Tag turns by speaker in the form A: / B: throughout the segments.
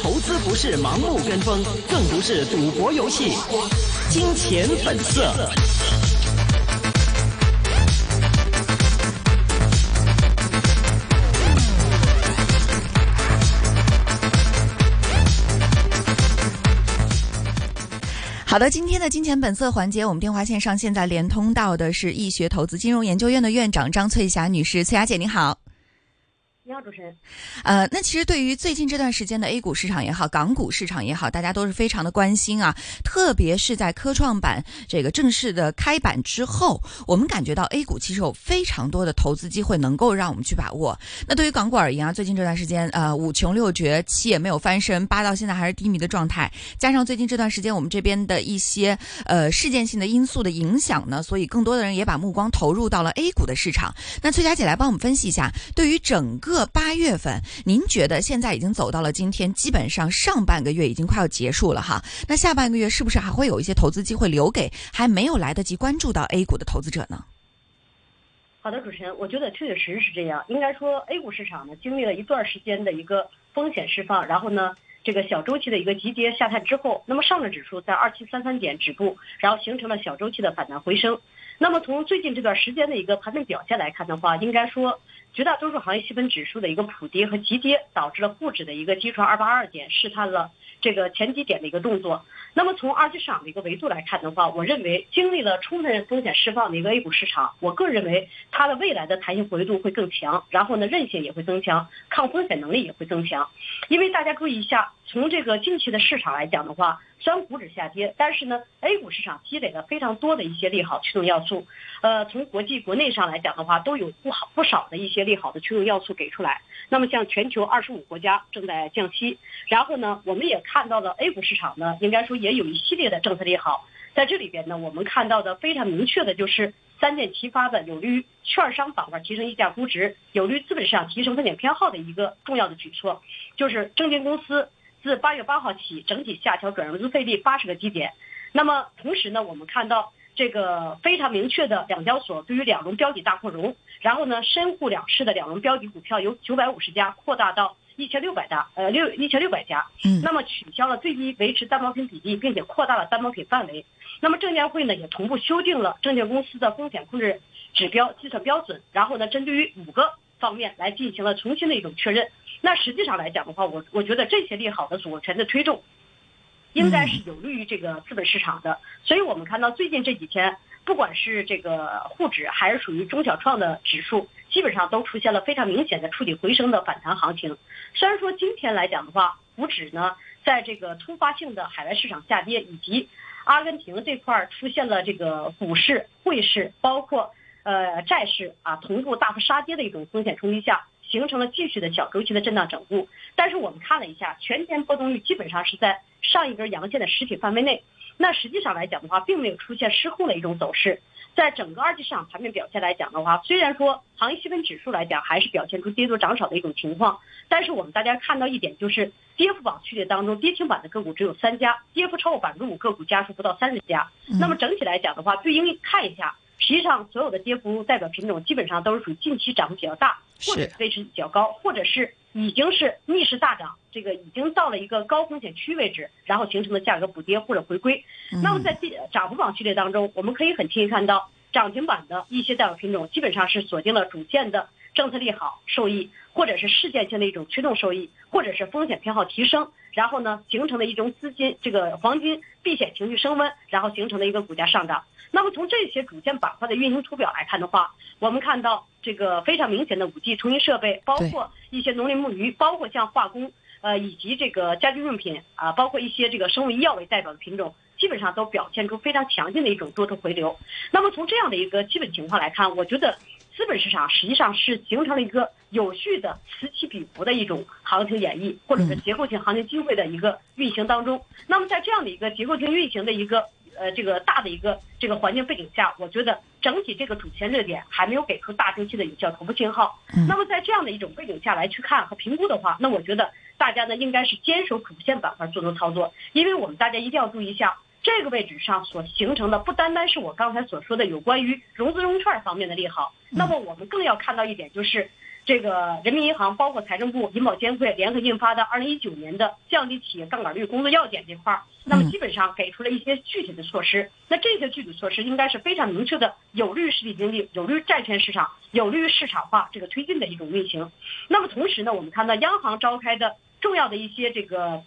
A: 投资不是盲目跟风，更不是赌博游戏。金钱本色。
B: 好的，今天的金钱本色环节，我们电话线上现在连通到的是易学投资金融研究院的院长张翠霞女士，翠霞姐您好。
C: 主持人。
B: 呃，那其实对于最近这段时间的 A 股市场也好，港股市场也好，大家都是非常的关心啊。特别是在科创板这个正式的开板之后，我们感觉到 A 股其实有非常多的投资机会能够让我们去把握。那对于港股而言啊，最近这段时间，呃，五穷六绝，七也没有翻身，八到现在还是低迷的状态，加上最近这段时间我们这边的一些呃事件性的因素的影响呢，所以更多的人也把目光投入到了 A 股的市场。那崔佳姐来帮我们分析一下，对于整个。八月份，您觉得现在已经走到了今天，基本上上半个月已经快要结束了哈。那下半个月是不是还会有一些投资机会留给还没有来得及关注到 A 股的投资者呢？
C: 好的，主持人，我觉得确确实实是这样。应该说，A 股市场呢经历了一段时间的一个风险释放，然后呢这个小周期的一个急跌下探之后，那么上证指数在二七三三点止步，然后形成了小周期的反弹回升。那么从最近这段时间的一个盘面表现来看的话，应该说。绝大多数行业细分指数的一个普跌和急跌，导致了沪指的一个击穿二八二点，试探了这个前几点的一个动作。那么从二级市场的一个维度来看的话，我认为经历了充分风险释放的一个 A 股市场，我个人认为它的未来的弹性活跃度会更强，然后呢韧性也会增强，抗风险能力也会增强。因为大家注意一下，从这个近期的市场来讲的话。虽然股指下跌，但是呢，A 股市场积累了非常多的一些利好驱动要素。呃，从国际、国内上来讲的话，都有不好不少的一些利好的驱动要素给出来。那么，像全球二十五国家正在降息，然后呢，我们也看到了 A 股市场呢，应该说也有一系列的政策利好。在这里边呢，我们看到的非常明确的就是三箭齐发的，有利于券商板块提升溢价估值，有利于资本市场提升风险偏好的一个重要的举措，就是证券公司。自八月八号起，整体下调转融资费率八十个基点。那么同时呢，我们看到这个非常明确的，两交所对于两融标的大扩容，然后呢，深沪两市的两融标的股票由九百五十家扩大到一千六百家，呃六一千六百家。
B: 嗯。
C: 那么取消了最低维持担保品比例，并且扩大了担保品范围。那么证监会呢，也同步修订了证券公司的风险控制指标计算标准，然后呢，针对于五个方面来进行了重新的一种确认。那实际上来讲的话，我我觉得这些利好的组合拳的推动，应该是有利于这个资本市场的。所以我们看到最近这几天，不管是这个沪指还是属于中小创的指数，基本上都出现了非常明显的触底回升的反弹行情。虽然说今天来讲的话，沪指呢在这个突发性的海外市场下跌以及阿根廷这块出现了这个股市、汇市，包括呃债市啊同步大幅杀跌的一种风险冲击下。形成了继续的小周期的震荡整固，但是我们看了一下，全天波动率基本上是在上一根阳线的实体范围内。那实际上来讲的话，并没有出现失控的一种走势。在整个二级市场盘面表现来讲的话，虽然说行业细分指数来讲还是表现出跌多涨少的一种情况，但是我们大家看到一点就是，跌幅榜序列当中跌停板的个股只有三家，跌幅超过百分之五个股家数不到三十家。那么整体来讲的话，对应看一下。实际上，所有的跌幅代表品种基本上都是属于近期涨幅比较大，或者位置比较高，或者是已经是逆势大涨，这个已经到了一个高风险区位置，然后形成的价格补跌或者回归。那么在涨幅榜序列当中，我们可以很清晰看到，涨停板的一些代表品种基本上是锁定了主线的政策利好受益，或者是事件性的一种驱动受益，或者是风险偏好提升。然后呢，形成的一种资金，这个黄金避险情绪升温，然后形成的一个股价上涨。那么从这些主线板块的运行图表来看的话，我们看到这个非常明显的五 G 通信设备，包括一些农林牧渔，包括像化工，呃，以及这个家居用品啊，包括一些这个生物医药为代表的品种，基本上都表现出非常强劲的一种多头回流。那么从这样的一个基本情况来看，我觉得。资本市场实际上是形成了一个有序的此起彼伏的一种行情演绎，或者是结构性行情机会的一个运行当中。那么在这样的一个结构性运行的一个呃这个大的一个这个环境背景下，我觉得整体这个主线热点还没有给出大周期的有效头部信号。那么在这样的一种背景下来去看和评估的话，那我觉得大家呢应该是坚守主线板块做多操作，因为我们大家一定要注意一下。这个位置上所形成的不单单是我刚才所说的有关于融资融券方面的利好，那么我们更要看到一点就是，这个人民银行包括财政部、银保监会联合印发的二零一九年的降低企业杠杆率工作要点这块儿，那么基本上给出了一些具体的措施。那这些具体措施应该是非常明确的，有利于实体经济，有利于债券市场，有利于市场化这个推进的一种运行。那么同时呢，我们看到央行召开的重要的一些这个。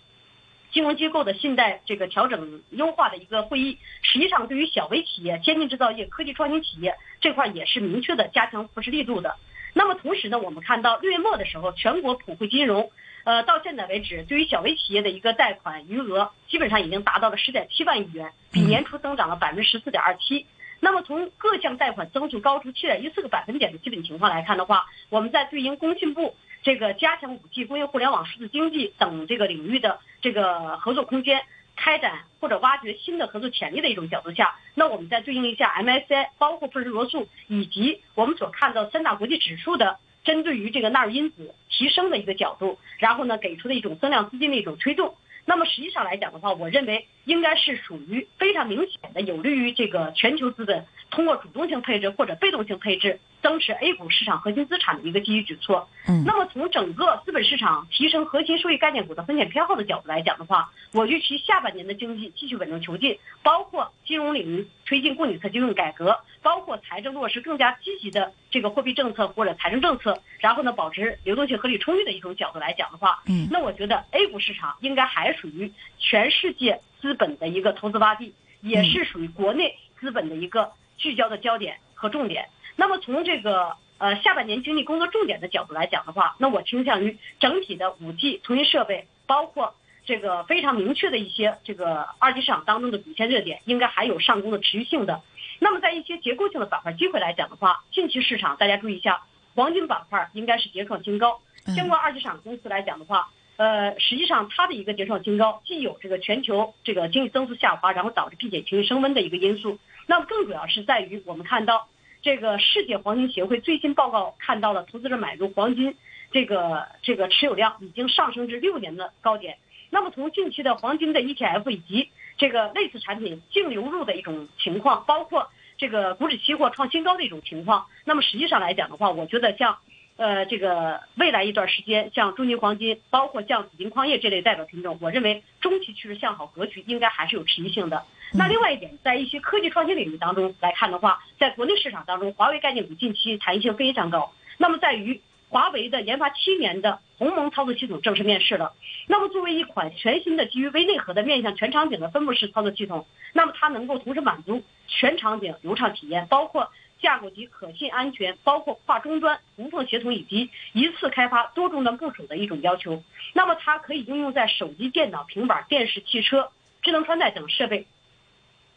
C: 金融机构的信贷这个调整优化的一个会议，实际上对于小微企业、先进制造业、科技创新企业这块也是明确的加强扶持力度的。那么同时呢，我们看到六月末的时候，全国普惠金融，呃，到现在为止，对于小微企业的一个贷款余额基本上已经达到了十点七万亿元，比年初增长了百分之十四点二七。那么从各项贷款增速高出七点一四个百分点的基本情况来看的话，我们在对应工信部。这个加强 5G、工业互联网、数字经济等这个领域的这个合作空间，开展或者挖掘新的合作潜力的一种角度下，那我们再对应一下 MSC，包括富士罗素以及我们所看到三大国际指数的针对于这个纳入因子提升的一个角度，然后呢给出的一种增量资金的一种推动。那么实际上来讲的话，我认为应该是属于非常明显的有利于这个全球资本通过主动性配置或者被动性配置。增持 A 股市场核心资产的一个积极举措。嗯，那么从整个资本市场提升核心收益概念股的风险偏好的角度来讲的话，我预期下半年的经济继续稳中求进，包括金融领域推进供给侧金融改革，包括财政落实更加积极的这个货币政策或者财政政策，然后呢保持流动性合理充裕的一种角度来讲的话，嗯，那我觉得 A 股市场应该还属于全世界资本的一个投资洼地，也是属于国内资本的一个聚焦的焦点和重点。那么从这个呃下半年经济工作重点的角度来讲的话，那我倾向于整体的五 G 通信设备，包括这个非常明确的一些这个二级市场当中的主线热点，应该还有上攻的持续性的。那么在一些结构性的板块机会来讲的话，近期市场大家注意一下，黄金板块应该是迭创新高。相关二级市场公司来讲的话，呃，实际上它的一个迭创新高，既有这个全球这个经济增速下滑，然后导致避险情绪升温的一个因素。那么更主要是在于我们看到。这个世界黄金协会最新报告看到了，投资者买入黄金，这个这个持有量已经上升至六年的高点。那么从近期的黄金的 ETF 以及这个类似产品净流入的一种情况，包括这个股指期货创新高的一种情况，那么实际上来讲的话，我觉得像。呃，这个未来一段时间，像中金黄金，包括像紫金矿业这类代表品种，我认为中期趋势向好格局应该还是有持续性的。那另外一点，在一些科技创新领域当中来看的话，在国内市场当中，华为概念股近期弹性非常高。那么在于华为的研发七年的鸿蒙操作系统正式面世了。那么作为一款全新的基于微内核的面向全场景的分布式操作系统，那么它能够同时满足全场景流畅体验，包括。架构及可信安全，包括跨终端无缝协同以及一次开发多终端部署的一种要求。那么它可以应用在手机、电脑、平板、电视、汽车、智能穿戴等设备。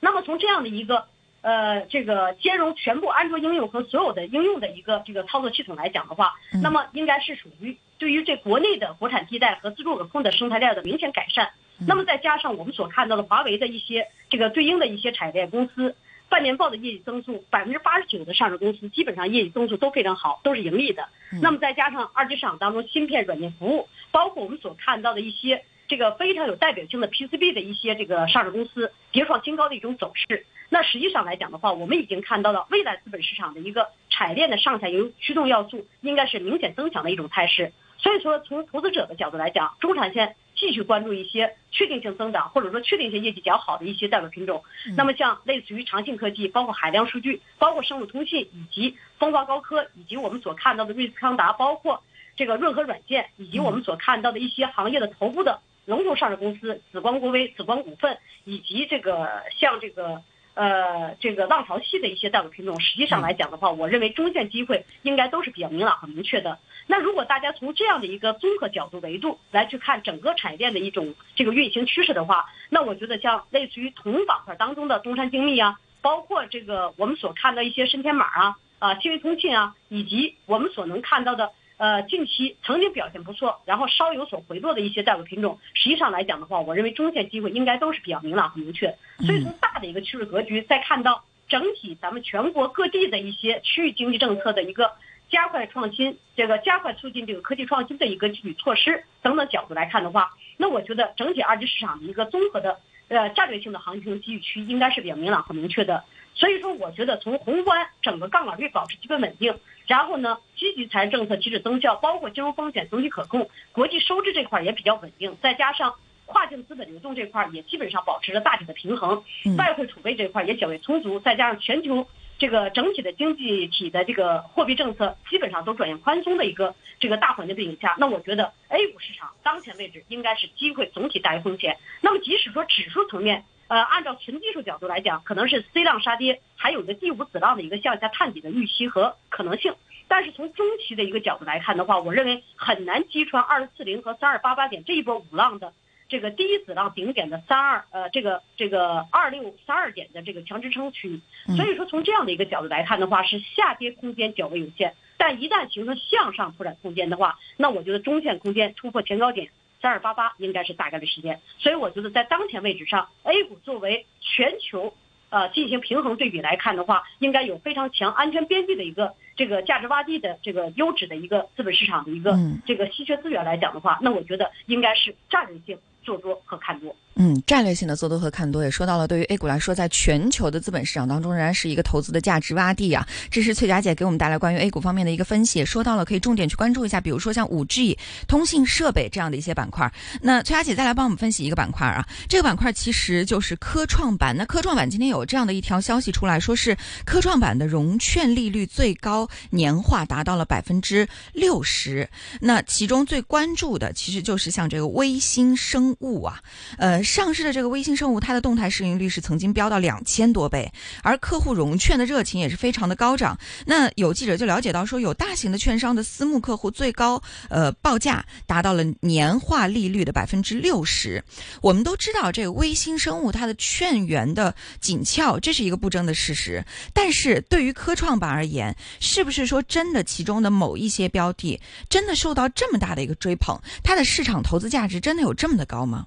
C: 那么从这样的一个呃这个兼容全部安卓应用和所有的应用的一个这个操作系统来讲的话，那么应该是属于对于这国内的国产替代和自主可控的生态链的明显改善。那么再加上我们所看到的华为的一些这个对应的一些产业链公司。半年报的业绩增速，百分之八十九的上市公司基本上业绩增速都非常好，都是盈利的。那么再加上二级市场当中芯片、软件服务，包括我们所看到的一些这个非常有代表性的 PCB 的一些这个上市公司，迭创新高的一种走势。那实际上来讲的话，我们已经看到了未来资本市场的一个产业链的上下游驱动要素，应该是明显增强的一种态势。所以说，从投资者的角度来讲，中产线继续关注一些确定性增长，或者说确定性业绩较好的一些代表品种。那么，像类似于长信科技，包括海量数据，包括生物通信，以及风华高科，以及我们所看到的瑞思康达，包括这个润和软件，以及我们所看到的一些行业的头部的龙头上市公司，紫光国微、紫光股份，以及这个像这个。呃，这个浪潮系的一些代表品种，实际上来讲的话，我认为中线机会应该都是比较明朗和明确的。那如果大家从这样的一个综合角度维度来去看整个产业链的一种这个运行趋势的话，那我觉得像类似于同板块当中的东山精密啊，包括这个我们所看到一些深天马啊、啊信维通信啊，以及我们所能看到的。呃，近期曾经表现不错，然后稍有所回落的一些债务品种，实际上来讲的话，我认为中线机会应该都是比较明朗和明确。所以从大的一个趋势格局，再看到整体咱们全国各地的一些区域经济政策的一个加快创新，这个加快促进这个科技创新的一个具体措施等等角度来看的话，那我觉得整体二级市场的一个综合的呃战略性的行情机遇区应该是比较明朗和明确的。所以说，我觉得从宏观整个杠杆率保持基本稳定，然后呢，积极财政政策机制增效，包括金融风险总体可控，国际收支这块也比较稳定，再加上跨境资本流动这块也基本上保持着大体的平衡，外汇储备这块也较为充足，再加上全球这个整体的经济体的这个货币政策基本上都转向宽松的一个这个大环境背景下，那我觉得 A 股市场当前位置应该是机会总体大于风险。那么即使说指数层面，呃，按照纯技术角度来讲，可能是 C 浪杀跌，还有个第五子浪的一个向下探底的预期和可能性。但是从中期的一个角度来看的话，我认为很难击穿二四零和三二八八点这一波五浪的这个第一子浪顶点的三二呃这个这个二六三二点的这个强支撑区域。所以说从这样的一个角度来看的话，是下跌空间较为有限。但一旦形成向上拓展空间的话，那我觉得中线空间突破前高点。三二八八应该是大概率事件，所以我觉得在当前位置上，A 股作为全球呃进行平衡对比来看的话，应该有非常强安全边际的一个这个价值洼地的这个优质的一个资本市场的一个这个稀缺资源来讲的话，那我觉得应该是战略性做多和看多。
B: 嗯，战略性的做多和看多也说到了，对于 A 股来说，在全球的资本市场当中，仍然是一个投资的价值洼地啊。这是翠佳姐给我们带来关于 A 股方面的一个分析，也说到了可以重点去关注一下，比如说像五 G、通信设备这样的一些板块。那翠佳姐再来帮我们分析一个板块啊，这个板块其实就是科创板。那科创板今天有这样的一条消息出来说，是科创板的融券利率最高年化达到了百分之六十。那其中最关注的其实就是像这个微星生物啊，呃。上市的这个微星生物，它的动态市盈率是曾经飙到两千多倍，而客户融券的热情也是非常的高涨。那有记者就了解到说，有大型的券商的私募客户最高呃报价达到了年化利率的百分之六十。我们都知道这个微星生物它的券源的紧俏，这是一个不争的事实。但是对于科创板而言，是不是说真的其中的某一些标的真的受到这么大的一个追捧，它的市场投资价值真的有这么的高 Alma.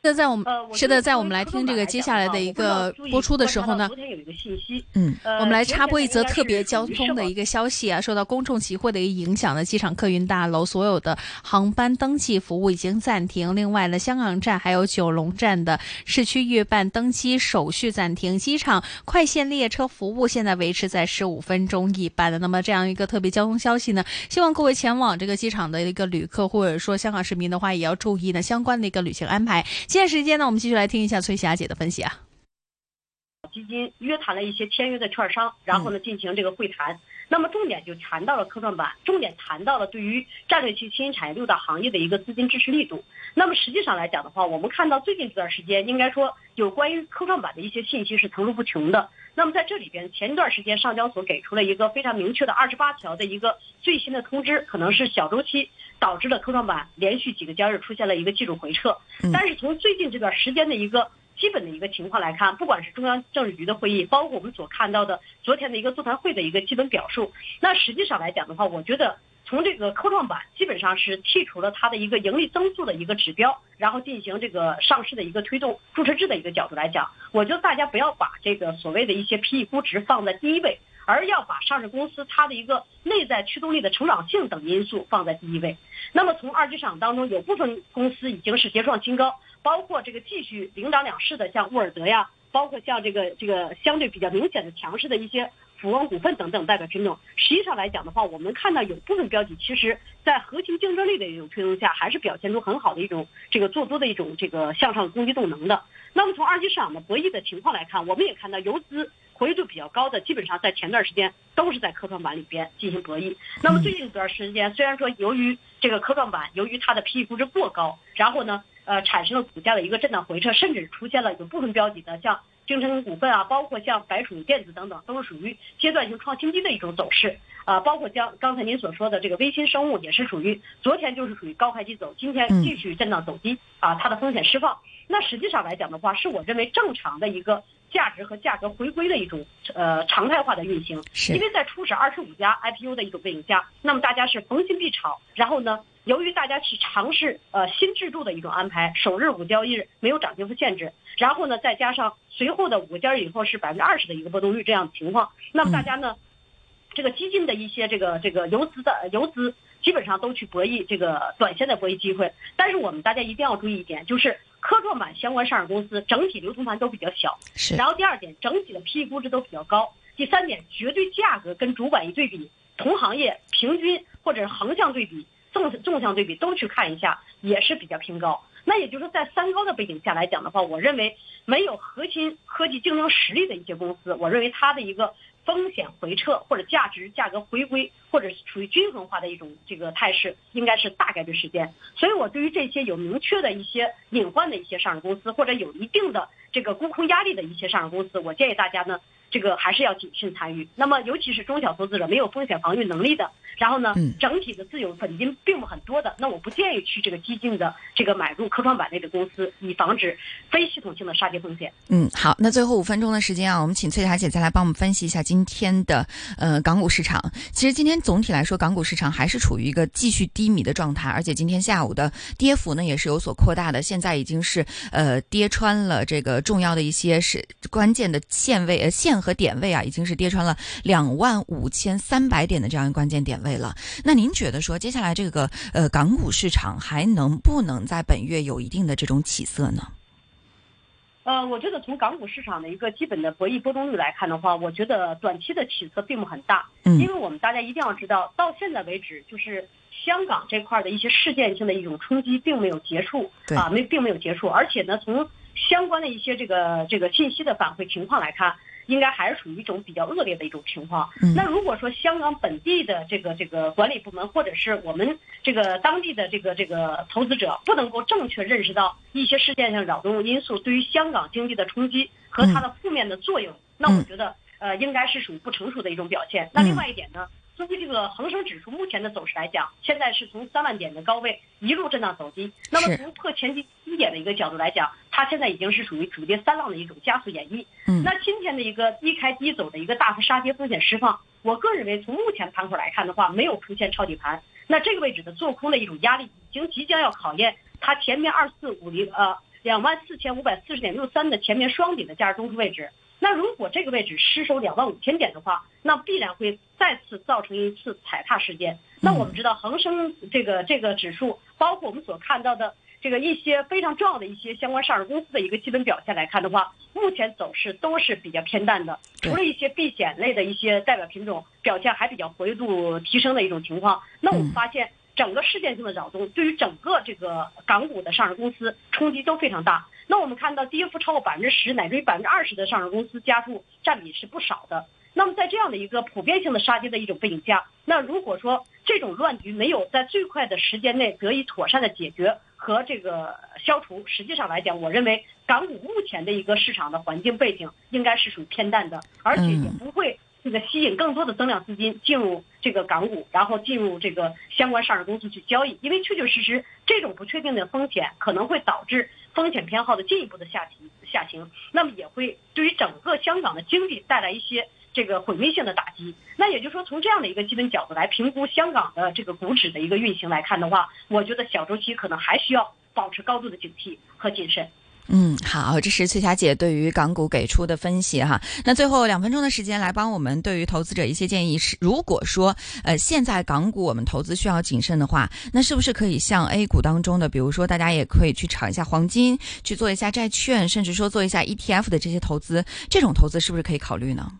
D: 那在我们是的，在我们来听这个接下来的一个播出的时候呢，
C: 昨天有一个信息，
B: 嗯，
D: 我们来插播一则特别交通的一个消息啊，受到公众集会的一个影响呢，机场客运大楼所有的航班登记服务已经暂停。另外呢，香港站还有九龙站的市区预办登机手续暂停，机场快线列车服务现在维持在十五分钟一班的。那么这样一个特别交通消息呢，希望各位前往这个机场的一个旅客或者说香港市民的话，也要注意呢相关的一个旅行安排。现在时间呢，我们继续来听一下崔霞姐的分析啊。
C: 基金约谈了一些签约的券商，然后呢进行这个会谈。那么重点就谈到了科创板，重点谈到了对于战略性新兴产业六大行业的一个资金支持力度。那么实际上来讲的话，我们看到最近这段时间，应该说有关于科创板的一些信息是层出不穷的。那么在这里边，前一段时间上交所给出了一个非常明确的二十八条的一个最新的通知，可能是小周期。导致了科创板连续几个交易日出现了一个技术回撤，但是从最近这段时间的一个基本的一个情况来看，不管是中央政治局的会议，包括我们所看到的昨天的一个座谈会的一个基本表述，那实际上来讲的话，我觉得从这个科创板基本上是剔除了它的一个盈利增速的一个指标，然后进行这个上市的一个推动注册制的一个角度来讲，我觉得大家不要把这个所谓的一些 PE 估值放在第一位。而要把上市公司它的一个内在驱动力的成长性等因素放在第一位。那么从二级市场当中，有部分公司已经是结创新高，包括这个继续领涨两市的，像沃尔德呀，包括像这个这个相对比较明显的强势的一些富翁股份等等代表品种。实际上来讲的话，我们看到有部分标的，其实在核心竞争力的一种推动下，还是表现出很好的一种这个做多的一种这个向上攻击动能的。那么从二级市场的博弈的情况来看，我们也看到游资。活跃度比较高的，基本上在前段时间都是在科创板里边进行博弈。那么最近一段时间，虽然说由于这个科创板由于它的 PE 估值过高，然后呢，呃，产生了股价的一个震荡回撤，甚至出现了有部分标的的，像京城股份啊，包括像白鼠电子等等，都是属于阶段性创新低的一种走势啊。包括像刚才您所说的这个微芯生物，也是属于昨天就是属于高开低走，今天继续震荡走低啊，它的风险释放。那实际上来讲的话，是我认为正常的一个。价值和价格回归的一种呃常态化的运行，因为在初始二十五家 IPO 的一种背景下，那么大家是逢新必炒，然后呢，由于大家去尝试呃新制度的一种安排，首日五交易日没有涨跌幅限制，然后呢再加上随后的五个交易日以后是百分之二十的一个波动率这样的情况，那么大家呢，这个基金的一些这个这个游资的游资基本上都去博弈这个短线的博弈机会，但是我们大家一定要注意一点，就是。科创板相关上市公司整体流通盘都比较小。
B: 是。
C: 然后第二点，整体的 PE 估值都比较高。第三点，绝对价格跟主板一对比，同行业平均或者是横向对比、纵纵向对比都去看一下，也是比较偏高。那也就是说，在三高的背景下来讲的话，我认为没有核心科技竞争实力的一些公司，我认为它的一个风险回撤或者价值价格回归，或者是处于均衡化的一种这个态势，应该是大概率事件。所以我对于这些有明确的一些隐患的一些上市公司，或者有一定的这个沽空压力的一些上市公司，我建议大家呢。这个还是要谨慎参与。那么，尤其是中小投资者没有风险防御能力的，然后呢，整体的自有本金并不很多的，那我不建议去这个激进的这个买入科创板类的公司，以防止非系统性的杀跌风险。
B: 嗯，好，那最后五分钟的时间啊，我们请翠霞姐再来帮我们分析一下今天的呃港股市场。其实今天总体来说，港股市场还是处于一个继续低迷的状态，而且今天下午的跌幅呢也是有所扩大的，现在已经是呃跌穿了这个重要的一些是关键的线位呃线。和点位啊，已经是跌穿了两万五千三百点的这样一个关键点位了。那您觉得说，接下来这个呃港股市场还能不能在本月有一定的这种起色呢？
C: 呃，我觉得从港股市场的一个基本的博弈波动率来看的话，我觉得短期的起色并不很大。嗯，因为我们大家一定要知道，到现在为止，就是香港这块的一些事件性的一种冲击并没有结束，啊，没并没有结束。而且呢，从相关的一些这个这个信息的反馈情况来看。应该还是属于一种比较恶劣的一种情况。那如果说香港本地的这个这个管理部门，或者是我们这个当地的这个这个投资者，不能够正确认识到一些事件上扰动因素对于香港经济的冲击和它的负面的作用，那我觉得呃应该是属于不成熟的一种表现。那另外一点呢？作为这个恒生指数目前的走势来讲，现在是从三万点的高位一路震荡走低。那么从破前期低点的一个角度来讲，它现在已经是属于主跌三浪的一种加速演绎。嗯，那今天的一个低开低走的一个大幅杀跌风险释放，我个人认为从目前盘口来看的话，没有出现抄底盘。那这个位置的做空的一种压力已经即将要考验它前面二四五零呃两万四千五百四十点六三的前面双底的价值中枢位置。那如果这个位置失守两万五千点的话，那必然会再次造成一次踩踏事件。那我们知道恒生这个这个指数，包括我们所看到的这个一些非常重要的一些相关上市公司的一个基本表现来看的话，目前走势都是比较偏淡的。除了一些避险类的一些代表品种表现还比较活跃度提升的一种情况，那我们发现。整个事件性的扰动对于整个这个港股的上市公司冲击都非常大。那我们看到跌幅超过百分之十乃至于百分之二十的上市公司家数占比是不少的。那么在这样的一个普遍性的杀跌的一种背景下，那如果说这种乱局没有在最快的时间内得以妥善的解决和这个消除，实际上来讲，我认为港股目前的一个市场的环境背景应该是属于偏淡的，而且也不会。这个吸引更多的增量资金进入这个港股，然后进入这个相关上市公司去交易，因为确确实实这种不确定的风险可能会导致风险偏好的进一步的下行下行，那么也会对于整个香港的经济带来一些这个毁灭性的打击。那也就是说，从这样的一个基本角度来评估香港的这个股指的一个运行来看的话，我觉得小周期可能还需要保持高度的警惕和谨慎。
B: 嗯，好，这是翠霞姐对于港股给出的分析哈。那最后两分钟的时间来帮我们对于投资者一些建议是：如果说呃现在港股我们投资需要谨慎的话，那是不是可以像 A 股当中的，比如说大家也可以去炒一下黄金，去做一下债券，甚至说做一下 ETF 的这些投资，这种投资是不是可以考虑呢？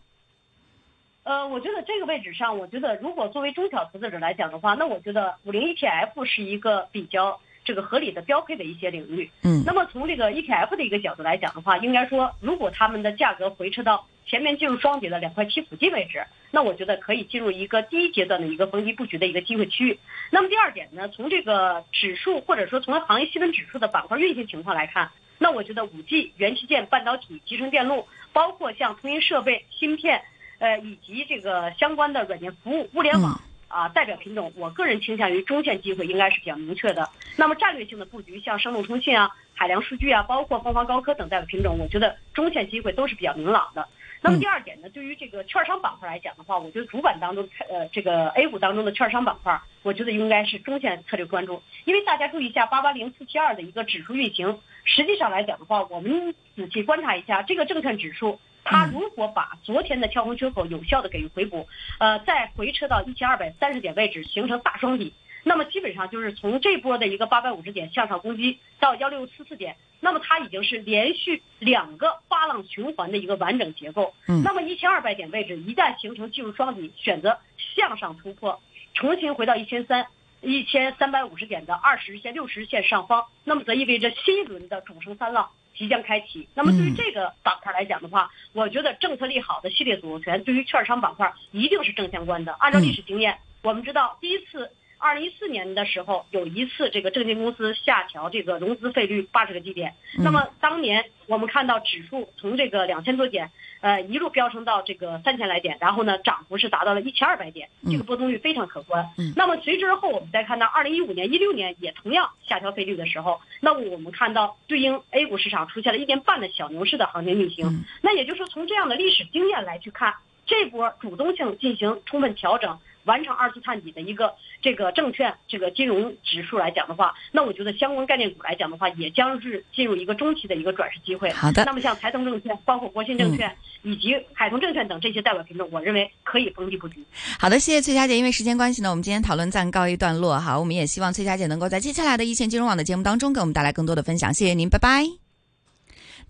C: 呃，我觉得这个位置上，我觉得如果作为中小投资者来讲的话，那我觉得五零 ETF 是一个比较。这个合理的标配的一些领域，嗯，那么从这个 ETF 的一个角度来讲的话，应该说，如果他们的价格回撤到前面进入双底的两块七附近位置，那我觉得可以进入一个第一阶段的一个逢低布局的一个机会区域。那么第二点呢，从这个指数或者说从行业细分指数的板块运行情况来看，那我觉得五 G、元器件、半导体、集成电路，包括像通信设备、芯片，呃，以及这个相关的软件服务、物联网。啊，代表品种，我个人倾向于中线机会应该是比较明确的。那么战略性的布局，像生物通信啊、海量数据啊，包括凤凰高科等代表品种，我觉得中线机会都是比较明朗的。那么第二点呢，对于这个券商板块来讲的话，我觉得主板当中，呃，这个 A 股当中的券商板块，我觉得应该是中线策略关注。因为大家注意一下八八零四七二的一个指数运行，实际上来讲的话，我们仔细观察一下这个证券指数。它如果把昨天的跳空缺口有效的给予回补，呃，再回撤到一千二百三十点位置形成大双底，那么基本上就是从这波的一个八百五十点向上攻击到幺六四四点，那么它已经是连续两个八浪循环的一个完整结构。
B: 嗯
C: 那么一千二百点位置一旦形成技术双底，选择向上突破，重新回到一千三。一千三百五十点的二十日线、六十日线上方，那么则意味着新一轮的主升三浪即将开启。那么对于这个板块来讲的话，我觉得政策利好的系列组合拳对于券商板块一定是正相关的。按照历史经验，我们知道第一次。二零一四年的时候，有一次这个证券公司下调这个融资费率八十个基点。那么当年我们看到指数从这个两千多点，呃，一路飙升到这个三千来点，然后呢，涨幅是达到了一千二百点，这个波动率非常可观。那么随之而后，我们再看到二零一五年、一六年也同样下调费率的时候，那么我们看到对应 A 股市场出现了一年半的小牛市的行情运行。那也就是说，从这样的历史经验来去看，这波主动性进行充分调整。完成二次探底的一个这个证券这个金融指数来讲的话，那我觉得相关概念股来讲的话，也将是进入一个中期的一个转势机会。
B: 好的。
C: 那么像财通证券、包括国信证券、以及海通证券等这些代表品种，我认为可以逢低布局。
B: 好的，谢谢崔佳姐。因为时间关系呢，我们今天讨论暂告一段落哈。我们也希望崔佳姐能够在接下来的一线金融网的节目当中给我们带来更多的分享。谢谢您，拜拜。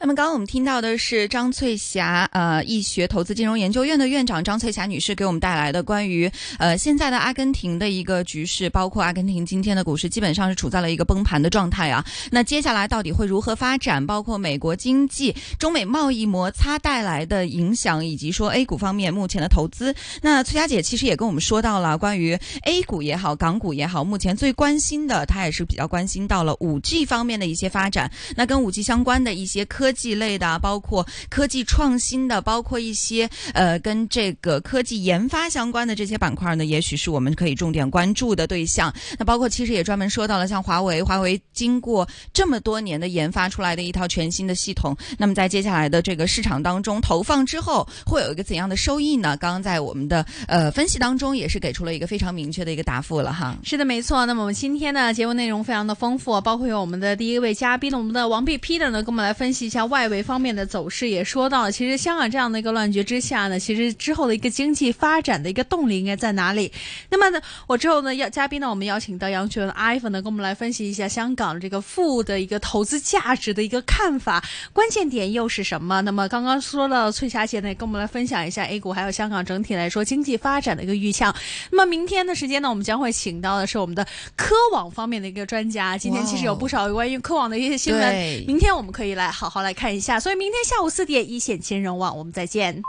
B: 那么刚刚我们听到的是张翠霞，呃，易学投资金融研究院的院长张翠霞女士给我们带来的关于呃现在的阿根廷的一个局势，包括阿根廷今天的股市基本上是处在了一个崩盘的状态啊。那接下来到底会如何发展？包括美国经济、中美贸易摩擦带来的影响，以及说 A 股方面目前的投资。那翠霞姐其实也跟我们说到了关于 A 股也好，港股也好，目前最关心的，她也是比较关心到了五 G 方面的一些发展。那跟五 G 相关的一些科科技类的，包括科技创新的，包括一些呃跟这个科技研发相关的这些板块呢，也许是我们可以重点关注的对象。那包括其实也专门说到了像华为，华为经过这么多年的研发出来的一套全新的系统，那么在接下来的这个市场当中投放之后，会有一个怎样的收益呢？刚刚在我们的呃分析当中也是给出了一个非常明确的一个答复了哈。
D: 是的，没错。那么我们今天呢节目内容非常的丰富，包括有我们的第一位嘉宾，我们的王碧 Peter 呢，跟我们来分析一下外围方面的走势，也说到了，其实香港这样的一个乱局之下呢，其实之后的一个经济发展的一个动力应该在哪里？那么呢，我之后呢要嘉宾呢，我们邀请到杨泉 iPhone 呢，跟我们来分析一下香港这个富的一个投资价值的一个看法，关键点又是什么？那么刚刚说到翠霞姐呢，跟我们来分享一下 A 股还有香港整体来说经济发展的一个预向。那么明天的时间呢，我们将会请到的是我们的科网方面的一个专家。今天其实有不少关于科网的一些新闻，明天我们可以来好好来看一下。所以明天下午四点一线金融网，我们再见。